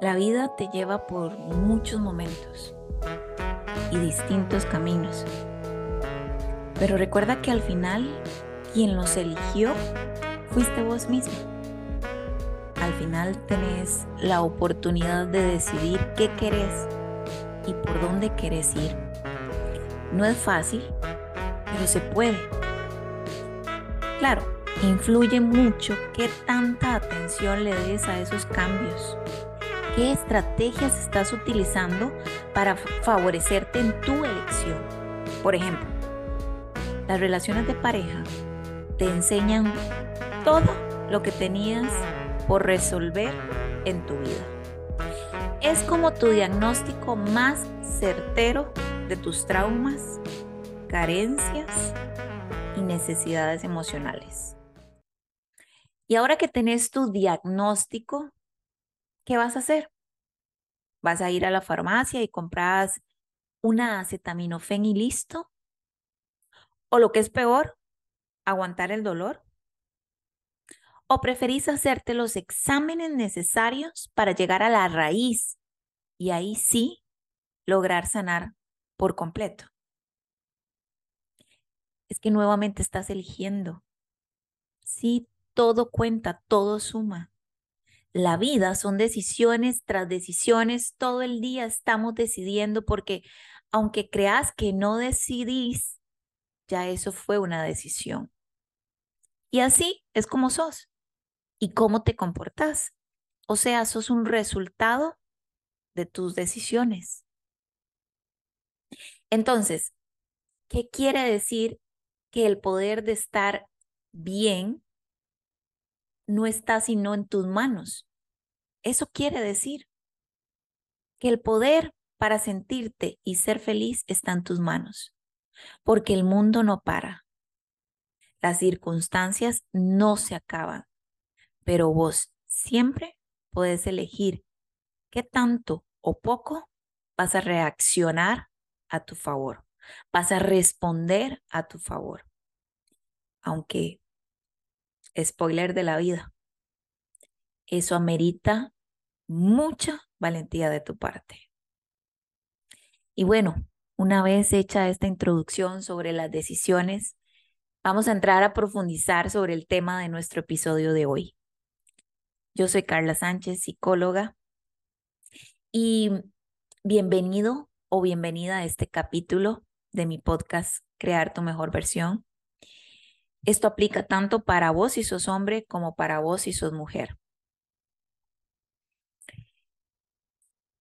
La vida te lleva por muchos momentos y distintos caminos. Pero recuerda que al final quien los eligió fuiste vos mismo. Al final tenés la oportunidad de decidir qué querés y por dónde querés ir. No es fácil, pero se puede. Claro, influye mucho qué tanta atención le des a esos cambios ¿Qué estrategias estás utilizando para favorecerte en tu elección? Por ejemplo, las relaciones de pareja te enseñan todo lo que tenías por resolver en tu vida. Es como tu diagnóstico más certero de tus traumas, carencias y necesidades emocionales. Y ahora que tenés tu diagnóstico, ¿qué vas a hacer? ¿Vas a ir a la farmacia y compras una acetaminofén y listo? ¿O lo que es peor, aguantar el dolor? ¿O preferís hacerte los exámenes necesarios para llegar a la raíz y ahí sí lograr sanar por completo? Es que nuevamente estás eligiendo. Sí, todo cuenta, todo suma. La vida son decisiones tras decisiones, todo el día estamos decidiendo porque aunque creas que no decidís, ya eso fue una decisión. Y así es como sos y cómo te comportas. O sea, sos un resultado de tus decisiones. Entonces, ¿qué quiere decir que el poder de estar bien no está sino en tus manos. Eso quiere decir que el poder para sentirte y ser feliz está en tus manos, porque el mundo no para. Las circunstancias no se acaban, pero vos siempre puedes elegir qué tanto o poco vas a reaccionar a tu favor, vas a responder a tu favor. Aunque spoiler de la vida. Eso amerita mucha valentía de tu parte. Y bueno, una vez hecha esta introducción sobre las decisiones, vamos a entrar a profundizar sobre el tema de nuestro episodio de hoy. Yo soy Carla Sánchez, psicóloga, y bienvenido o bienvenida a este capítulo de mi podcast Crear tu mejor versión. Esto aplica tanto para vos si sos hombre como para vos si sos mujer.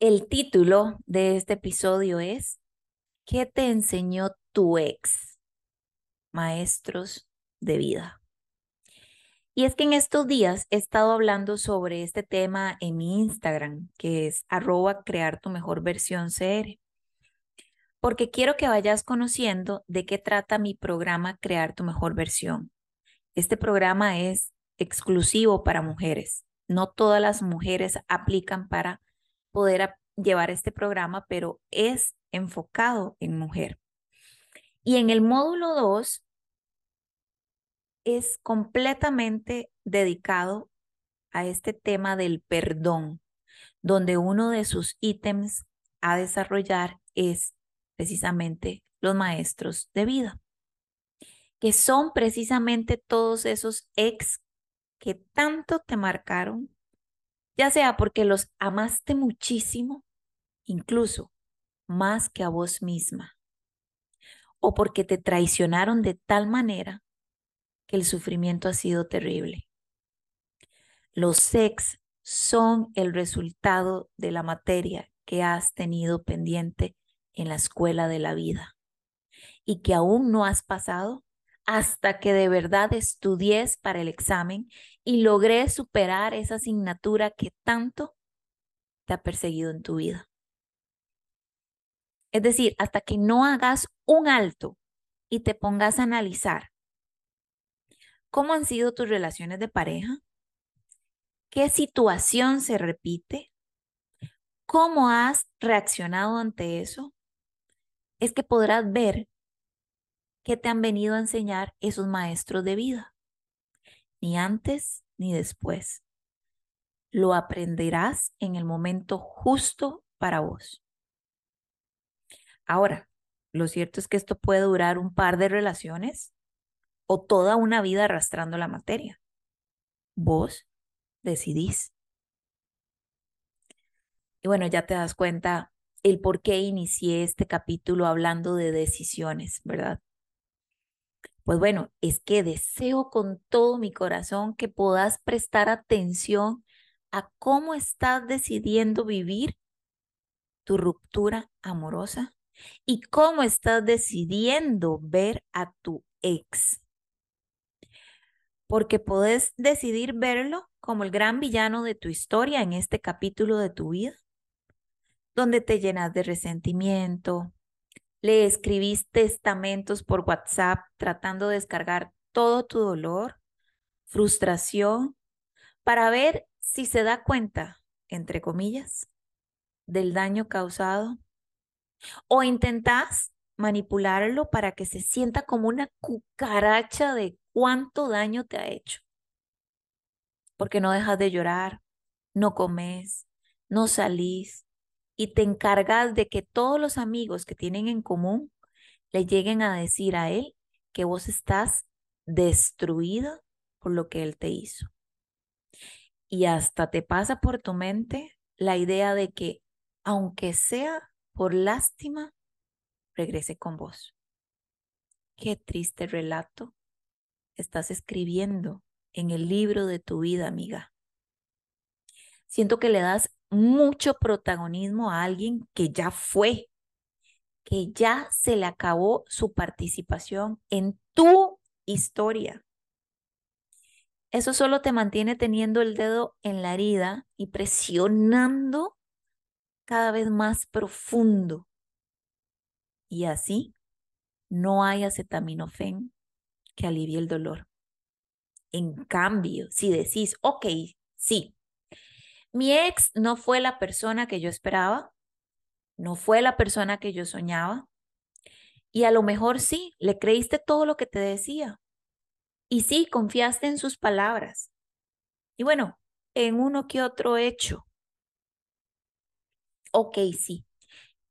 El título de este episodio es ¿Qué te enseñó tu ex? Maestros de vida. Y es que en estos días he estado hablando sobre este tema en mi Instagram, que es arroba crear tu mejor versión CR porque quiero que vayas conociendo de qué trata mi programa Crear tu mejor versión. Este programa es exclusivo para mujeres. No todas las mujeres aplican para poder llevar este programa, pero es enfocado en mujer. Y en el módulo 2 es completamente dedicado a este tema del perdón, donde uno de sus ítems a desarrollar es precisamente los maestros de vida, que son precisamente todos esos ex que tanto te marcaron, ya sea porque los amaste muchísimo, incluso más que a vos misma, o porque te traicionaron de tal manera que el sufrimiento ha sido terrible. Los ex son el resultado de la materia que has tenido pendiente en la escuela de la vida y que aún no has pasado hasta que de verdad estudies para el examen y logré superar esa asignatura que tanto te ha perseguido en tu vida. Es decir, hasta que no hagas un alto y te pongas a analizar cómo han sido tus relaciones de pareja, qué situación se repite, cómo has reaccionado ante eso es que podrás ver qué te han venido a enseñar esos maestros de vida, ni antes ni después. lo aprenderás en el momento justo para vos. Ahora, lo cierto es que esto puede durar un par de relaciones o toda una vida arrastrando la materia. Vos decidís. Y bueno, ya te das cuenta el por qué inicié este capítulo hablando de decisiones, ¿verdad? Pues bueno, es que deseo con todo mi corazón que puedas prestar atención a cómo estás decidiendo vivir tu ruptura amorosa y cómo estás decidiendo ver a tu ex. Porque puedes decidir verlo como el gran villano de tu historia en este capítulo de tu vida, donde te llenas de resentimiento, le escribís testamentos por WhatsApp tratando de descargar todo tu dolor, frustración, para ver si se da cuenta, entre comillas, del daño causado o intentás manipularlo para que se sienta como una cucaracha de cuánto daño te ha hecho. Porque no dejas de llorar, no comes, no salís y te encargas de que todos los amigos que tienen en común le lleguen a decir a él que vos estás destruida por lo que él te hizo. Y hasta te pasa por tu mente la idea de que, aunque sea por lástima, regrese con vos. Qué triste relato estás escribiendo en el libro de tu vida, amiga. Siento que le das mucho protagonismo a alguien que ya fue, que ya se le acabó su participación en tu historia. Eso solo te mantiene teniendo el dedo en la herida y presionando cada vez más profundo. Y así no hay acetaminofén que alivie el dolor. En cambio, si decís, ok, sí, mi ex no fue la persona que yo esperaba, no fue la persona que yo soñaba, y a lo mejor sí, le creíste todo lo que te decía. Y sí, confiaste en sus palabras. Y bueno, en uno que otro hecho ok, sí,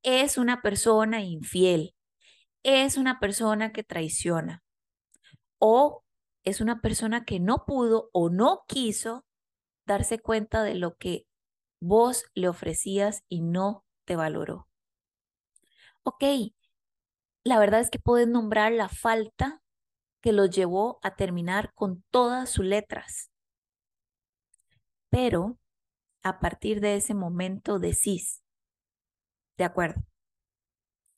es una persona infiel, es una persona que traiciona o es una persona que no pudo o no quiso darse cuenta de lo que vos le ofrecías y no te valoró. Ok, la verdad es que puedes nombrar la falta que los llevó a terminar con todas sus letras. Pero a partir de ese momento decís, de acuerdo.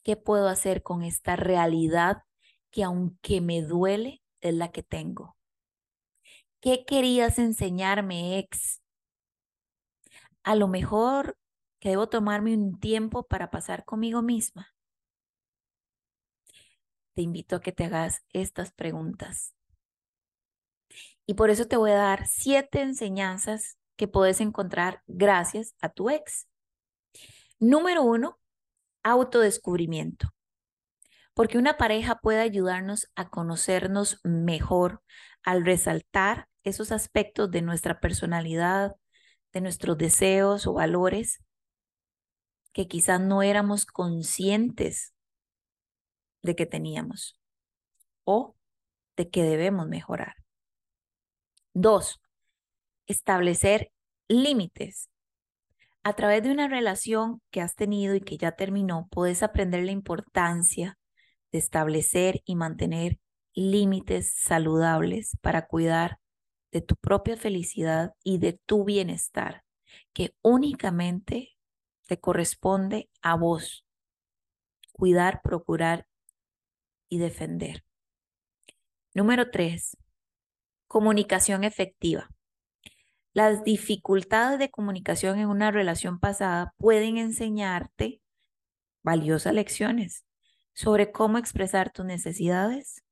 ¿Qué puedo hacer con esta realidad que aunque me duele, es la que tengo? ¿Qué querías enseñarme, ex? A lo mejor que debo tomarme un tiempo para pasar conmigo misma. Te invito a que te hagas estas preguntas. Y por eso te voy a dar siete enseñanzas que puedes encontrar gracias a tu ex. Número uno, autodescubrimiento. Porque una pareja puede ayudarnos a conocernos mejor al resaltar esos aspectos de nuestra personalidad, de nuestros deseos o valores que quizás no éramos conscientes de que teníamos o de que debemos mejorar. Dos, establecer límites a través de una relación que has tenido y que ya terminó, puedes aprender la importancia de establecer y mantener límites saludables para cuidar de tu propia felicidad y de tu bienestar, que únicamente te corresponde a vos. Cuidar, procurar y defender. Número tres, comunicación efectiva. Las dificultades de comunicación en una relación pasada pueden enseñarte valiosas lecciones sobre cómo expresar tus necesidades,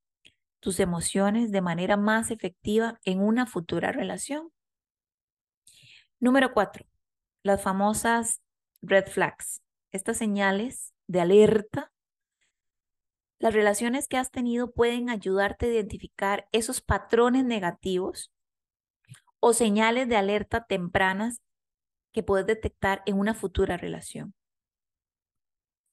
tus emociones de manera más efectiva en una futura relación. Número cuatro, las famosas red flags, estas señales de alerta. Las relaciones que has tenido pueden ayudarte a identificar esos patrones negativos o señales de alerta tempranas que puedes detectar en una futura relación.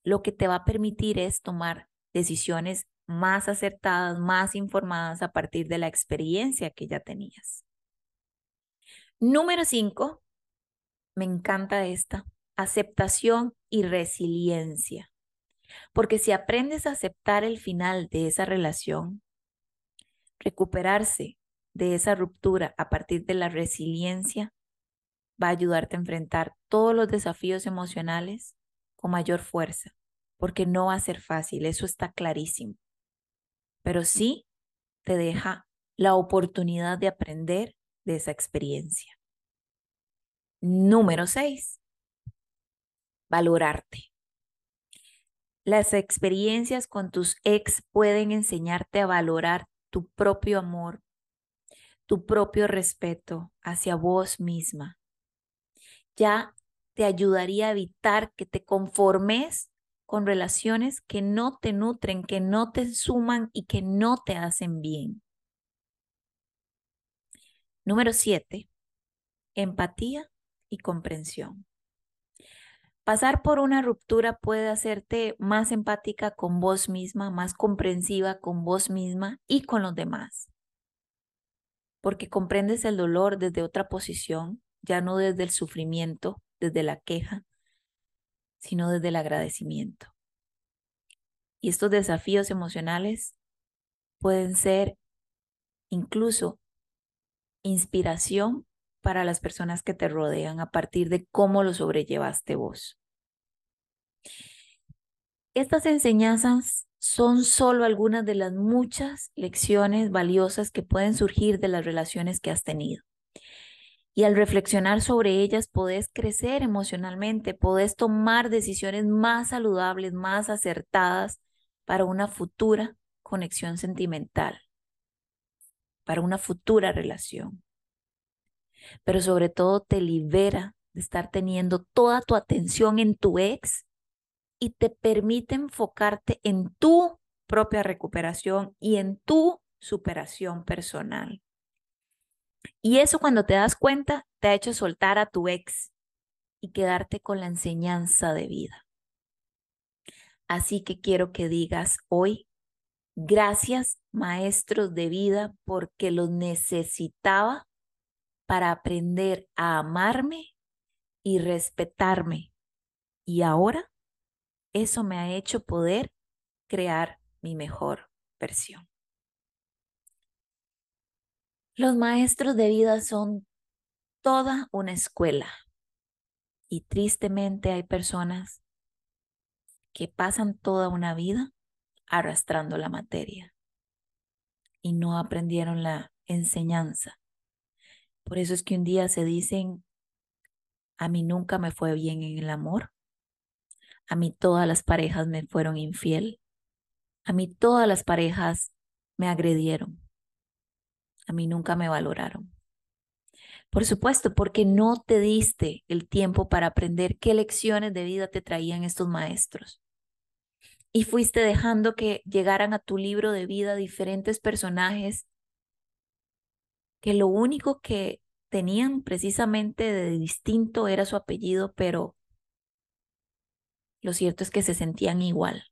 Lo que te va a permitir es tomar decisiones más acertadas, más informadas a partir de la experiencia que ya tenías. Número cinco, me encanta esta, aceptación y resiliencia. Porque si aprendes a aceptar el final de esa relación, recuperarse de esa ruptura a partir de la resiliencia va a ayudarte a enfrentar todos los desafíos emocionales con mayor fuerza, porque no va a ser fácil, eso está clarísimo. Pero sí te deja la oportunidad de aprender de esa experiencia. Número 6. Valorarte. Las experiencias con tus ex pueden enseñarte a valorar tu propio amor, tu propio respeto hacia vos misma. Ya te ayudaría a evitar que te conformes con relaciones que no te nutren, que no te suman y que no te hacen bien. Número siete, empatía y comprensión. Pasar por una ruptura puede hacerte más empática con vos misma, más comprensiva con vos misma y con los demás. Porque comprendes el dolor desde otra posición, ya no desde el sufrimiento, desde la queja, sino desde el agradecimiento. Y estos desafíos emocionales pueden ser incluso inspiración para las personas que te rodean a partir de cómo lo sobrellevaste vos. Estas enseñanzas son solo algunas de las muchas lecciones valiosas que pueden surgir de las relaciones que has tenido. Y al reflexionar sobre ellas podés crecer emocionalmente, podés tomar decisiones más saludables, más acertadas para una futura conexión sentimental, para una futura relación. Pero sobre todo te libera de estar teniendo toda tu atención en tu ex y te permite enfocarte en tu propia recuperación y en tu superación personal. Y eso cuando te das cuenta te ha hecho soltar a tu ex y quedarte con la enseñanza de vida. Así que quiero que digas hoy, gracias maestros de vida porque los necesitaba para aprender a amarme y respetarme. Y ahora eso me ha hecho poder crear mi mejor versión. Los maestros de vida son toda una escuela. Y tristemente hay personas que pasan toda una vida arrastrando la materia y no aprendieron la enseñanza. Por eso es que un día se dicen, a mí nunca me fue bien en el amor, a mí todas las parejas me fueron infiel, a mí todas las parejas me agredieron, a mí nunca me valoraron. Por supuesto, porque no te diste el tiempo para aprender qué lecciones de vida te traían estos maestros. Y fuiste dejando que llegaran a tu libro de vida diferentes personajes que lo único que tenían precisamente de distinto era su apellido, pero lo cierto es que se sentían igual,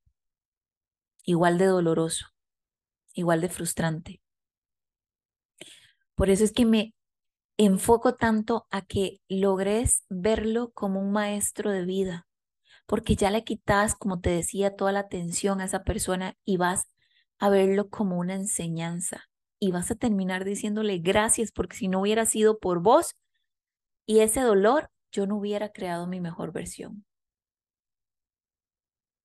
igual de doloroso, igual de frustrante. Por eso es que me enfoco tanto a que logres verlo como un maestro de vida, porque ya le quitas, como te decía, toda la atención a esa persona y vas a verlo como una enseñanza y vas a terminar diciéndole gracias porque si no hubiera sido por vos y ese dolor, yo no hubiera creado mi mejor versión.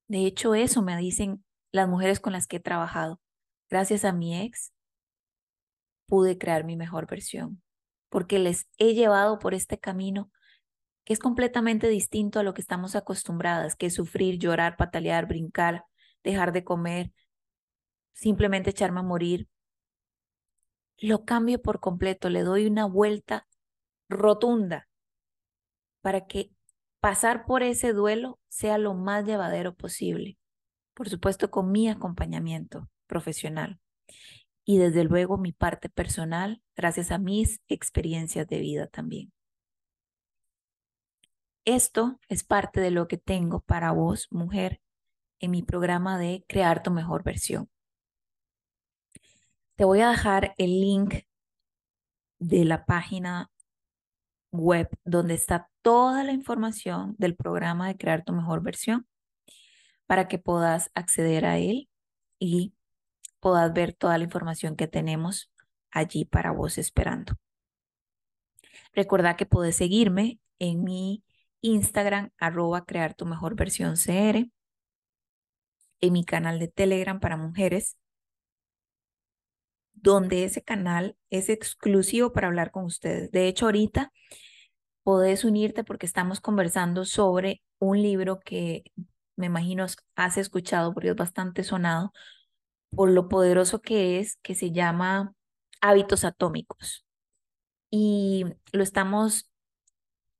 De hecho, eso me dicen las mujeres con las que he trabajado. Gracias a mi ex, pude crear mi mejor versión, porque les he llevado por este camino que es completamente distinto a lo que estamos acostumbradas, que sufrir, llorar, patalear, brincar, dejar de comer, simplemente echarme a morir. Lo cambio por completo, le doy una vuelta rotunda para que pasar por ese duelo sea lo más llevadero posible. Por supuesto, con mi acompañamiento profesional. Y desde luego mi parte personal gracias a mis experiencias de vida también. Esto es parte de lo que tengo para vos, mujer, en mi programa de Crear tu mejor versión. Te voy a dejar el link de la página web donde está toda la información del programa de Crear tu mejor versión para que puedas acceder a él y puedas ver toda la información que tenemos allí para vos esperando. Recuerda que puedes seguirme en mi Instagram, arroba crear tu mejor versión CR, en mi canal de Telegram para mujeres, donde ese canal es exclusivo para hablar con ustedes. De hecho, ahorita podés unirte porque estamos conversando sobre un libro que me imagino has escuchado porque es bastante sonado por lo poderoso que es, que se llama Hábitos Atómicos. Y lo estamos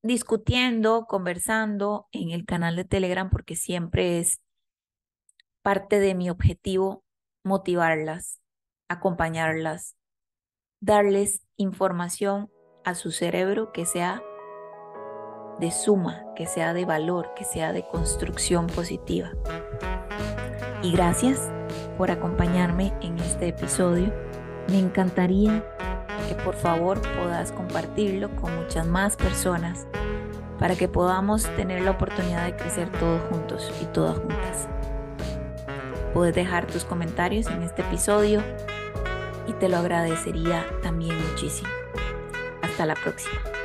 discutiendo, conversando en el canal de Telegram porque siempre es parte de mi objetivo motivarlas, acompañarlas, darles información a su cerebro que sea de suma, que sea de valor, que sea de construcción positiva. Y gracias por acompañarme en este episodio. Me encantaría que por favor puedas compartirlo con muchas más personas para que podamos tener la oportunidad de crecer todos juntos y todas juntas. Puedes dejar tus comentarios en este episodio y te lo agradecería también muchísimo. Hasta la próxima.